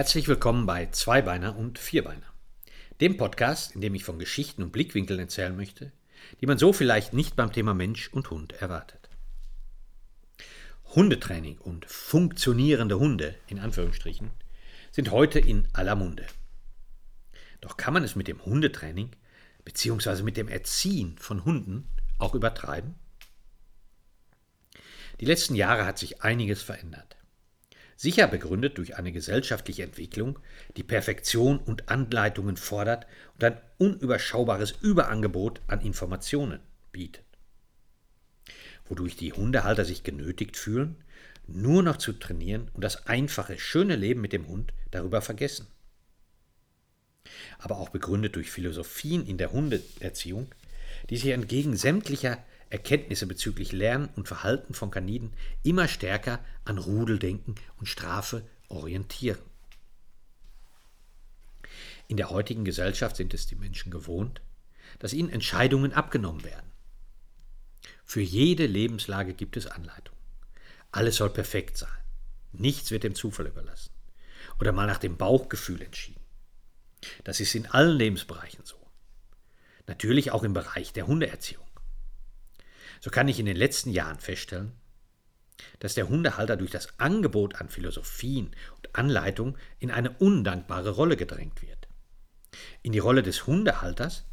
Herzlich willkommen bei Zweibeiner und Vierbeiner, dem Podcast, in dem ich von Geschichten und Blickwinkeln erzählen möchte, die man so vielleicht nicht beim Thema Mensch und Hund erwartet. Hundetraining und funktionierende Hunde, in Anführungsstrichen, sind heute in aller Munde. Doch kann man es mit dem Hundetraining bzw. mit dem Erziehen von Hunden auch übertreiben? Die letzten Jahre hat sich einiges verändert. Sicher begründet durch eine gesellschaftliche Entwicklung, die Perfektion und Anleitungen fordert und ein unüberschaubares Überangebot an Informationen bietet. Wodurch die Hundehalter sich genötigt fühlen, nur noch zu trainieren und das einfache, schöne Leben mit dem Hund darüber vergessen. Aber auch begründet durch Philosophien in der Hundeerziehung, die sich entgegen sämtlicher Erkenntnisse bezüglich Lernen und Verhalten von Kaniden immer stärker an Rudeldenken und Strafe orientieren. In der heutigen Gesellschaft sind es die Menschen gewohnt, dass ihnen Entscheidungen abgenommen werden. Für jede Lebenslage gibt es Anleitungen. Alles soll perfekt sein. Nichts wird dem Zufall überlassen. Oder mal nach dem Bauchgefühl entschieden. Das ist in allen Lebensbereichen so. Natürlich auch im Bereich der Hundeerziehung. So kann ich in den letzten Jahren feststellen, dass der Hundehalter durch das Angebot an Philosophien und Anleitungen in eine undankbare Rolle gedrängt wird. In die Rolle des Hundehalters,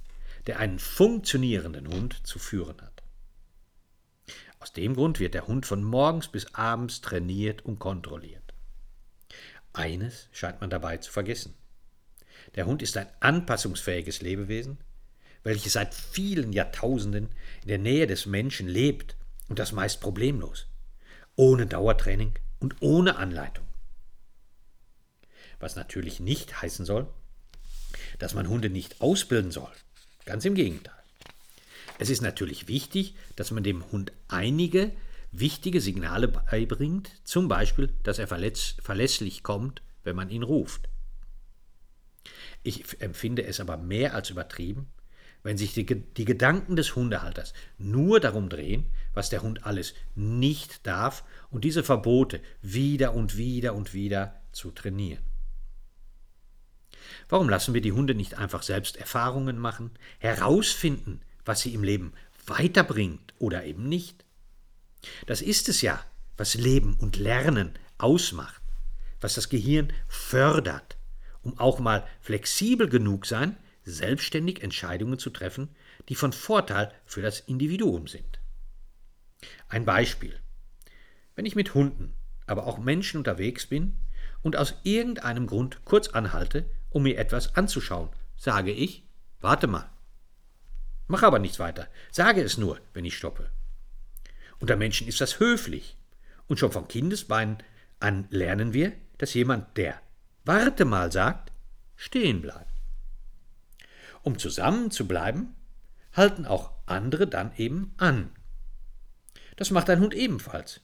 der einen funktionierenden Hund zu führen hat. Aus dem Grund wird der Hund von morgens bis abends trainiert und kontrolliert. Eines scheint man dabei zu vergessen. Der Hund ist ein anpassungsfähiges Lebewesen, welches seit vielen Jahrtausenden in der Nähe des Menschen lebt und das meist problemlos, ohne Dauertraining und ohne Anleitung. Was natürlich nicht heißen soll, dass man Hunde nicht ausbilden soll. Ganz im Gegenteil. Es ist natürlich wichtig, dass man dem Hund einige wichtige Signale beibringt, zum Beispiel, dass er verlässlich kommt, wenn man ihn ruft. Ich empfinde es aber mehr als übertrieben, wenn sich die, die Gedanken des Hundehalters nur darum drehen, was der Hund alles nicht darf und diese Verbote wieder und wieder und wieder zu trainieren. Warum lassen wir die Hunde nicht einfach selbst Erfahrungen machen, herausfinden, was sie im Leben weiterbringt oder eben nicht? Das ist es ja, was Leben und Lernen ausmacht, was das Gehirn fördert, um auch mal flexibel genug sein, selbstständig Entscheidungen zu treffen, die von Vorteil für das Individuum sind. Ein Beispiel. Wenn ich mit Hunden, aber auch Menschen unterwegs bin und aus irgendeinem Grund kurz anhalte, um mir etwas anzuschauen, sage ich, warte mal. Mach aber nichts weiter, sage es nur, wenn ich stoppe. Unter Menschen ist das höflich. Und schon von Kindesbeinen an lernen wir, dass jemand, der Warte mal sagt, stehen bleibt. Um zusammen zu bleiben, halten auch andere dann eben an. Das macht ein Hund ebenfalls.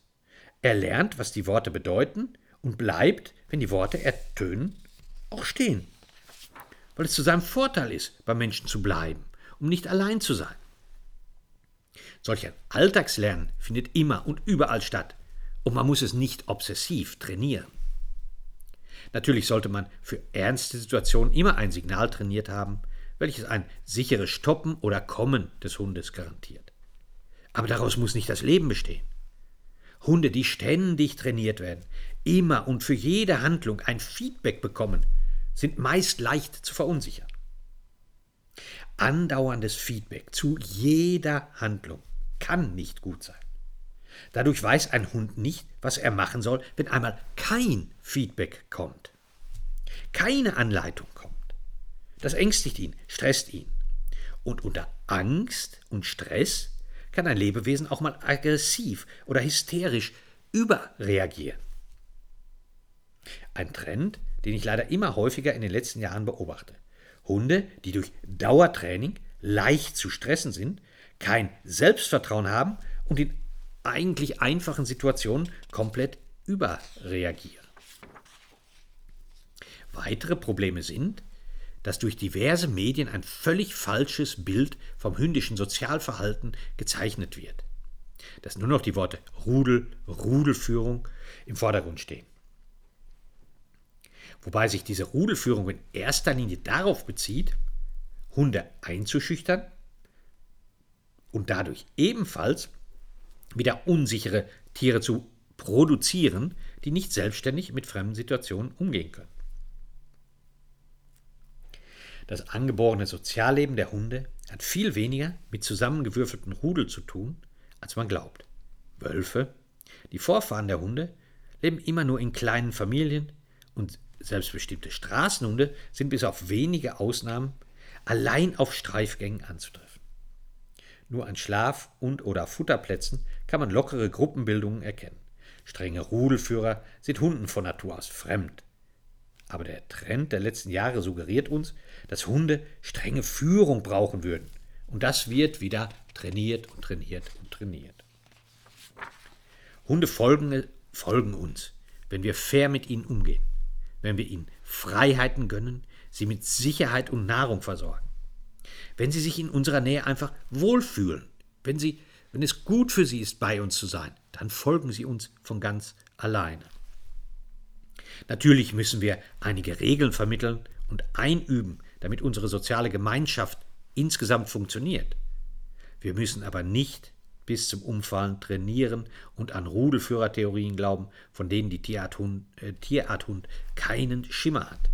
Er lernt, was die Worte bedeuten und bleibt, wenn die Worte ertönen, auch stehen. Weil es zu seinem Vorteil ist, beim Menschen zu bleiben, um nicht allein zu sein. Solch ein Alltagslernen findet immer und überall statt und man muss es nicht obsessiv trainieren. Natürlich sollte man für ernste Situationen immer ein Signal trainiert haben, welches ein sicheres Stoppen oder Kommen des Hundes garantiert. Aber daraus muss nicht das Leben bestehen. Hunde, die ständig trainiert werden, immer und für jede Handlung ein Feedback bekommen, sind meist leicht zu verunsichern. Andauerndes Feedback zu jeder Handlung kann nicht gut sein. Dadurch weiß ein Hund nicht, was er machen soll, wenn einmal kein Feedback kommt. Keine Anleitung kommt. Das ängstigt ihn, stresst ihn. Und unter Angst und Stress kann ein Lebewesen auch mal aggressiv oder hysterisch überreagieren. Ein Trend, den ich leider immer häufiger in den letzten Jahren beobachte. Hunde, die durch Dauertraining leicht zu stressen sind, kein Selbstvertrauen haben und in eigentlich einfachen Situationen komplett überreagieren. Weitere Probleme sind, dass durch diverse Medien ein völlig falsches Bild vom hündischen Sozialverhalten gezeichnet wird. Dass nur noch die Worte Rudel, Rudelführung im Vordergrund stehen. wobei sich diese Rudelführung in erster Linie darauf bezieht, Hunde einzuschüchtern und dadurch ebenfalls wieder unsichere Tiere zu produzieren, die nicht selbstständig mit fremden Situationen umgehen können. Das angeborene Sozialleben der Hunde hat viel weniger mit zusammengewürfelten Rudel zu tun, als man glaubt. Wölfe, die Vorfahren der Hunde, leben immer nur in kleinen Familien und selbstbestimmte Straßenhunde sind bis auf wenige Ausnahmen allein auf Streifgängen anzutreffen. Nur an Schlaf- und oder Futterplätzen kann man lockere Gruppenbildungen erkennen. Strenge Rudelführer sind Hunden von Natur aus fremd. Aber der Trend der letzten Jahre suggeriert uns, dass Hunde strenge Führung brauchen würden. Und das wird wieder trainiert und trainiert und trainiert. Hunde folgen, folgen uns, wenn wir fair mit ihnen umgehen, wenn wir ihnen Freiheiten gönnen, sie mit Sicherheit und Nahrung versorgen, wenn sie sich in unserer Nähe einfach wohlfühlen, wenn, sie, wenn es gut für sie ist, bei uns zu sein, dann folgen sie uns von ganz alleine. Natürlich müssen wir einige Regeln vermitteln und einüben, damit unsere soziale Gemeinschaft insgesamt funktioniert. Wir müssen aber nicht bis zum Umfallen trainieren und an Rudelführertheorien glauben, von denen die Tierart Hund, äh, Tierart Hund keinen Schimmer hat.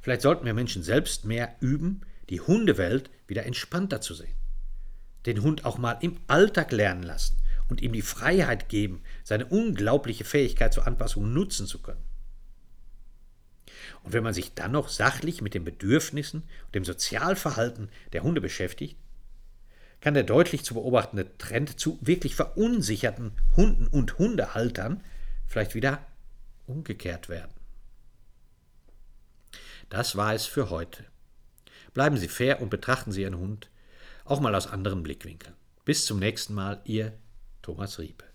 Vielleicht sollten wir Menschen selbst mehr üben, die Hundewelt wieder entspannter zu sehen. Den Hund auch mal im Alltag lernen lassen und ihm die Freiheit geben, seine unglaubliche Fähigkeit zur Anpassung nutzen zu können. Und wenn man sich dann noch sachlich mit den Bedürfnissen und dem Sozialverhalten der Hunde beschäftigt, kann der deutlich zu beobachtende Trend zu wirklich verunsicherten Hunden und Hundehaltern vielleicht wieder umgekehrt werden. Das war es für heute. Bleiben Sie fair und betrachten Sie Ihren Hund auch mal aus anderen Blickwinkeln. Bis zum nächsten Mal, Ihr Thomas Riepe.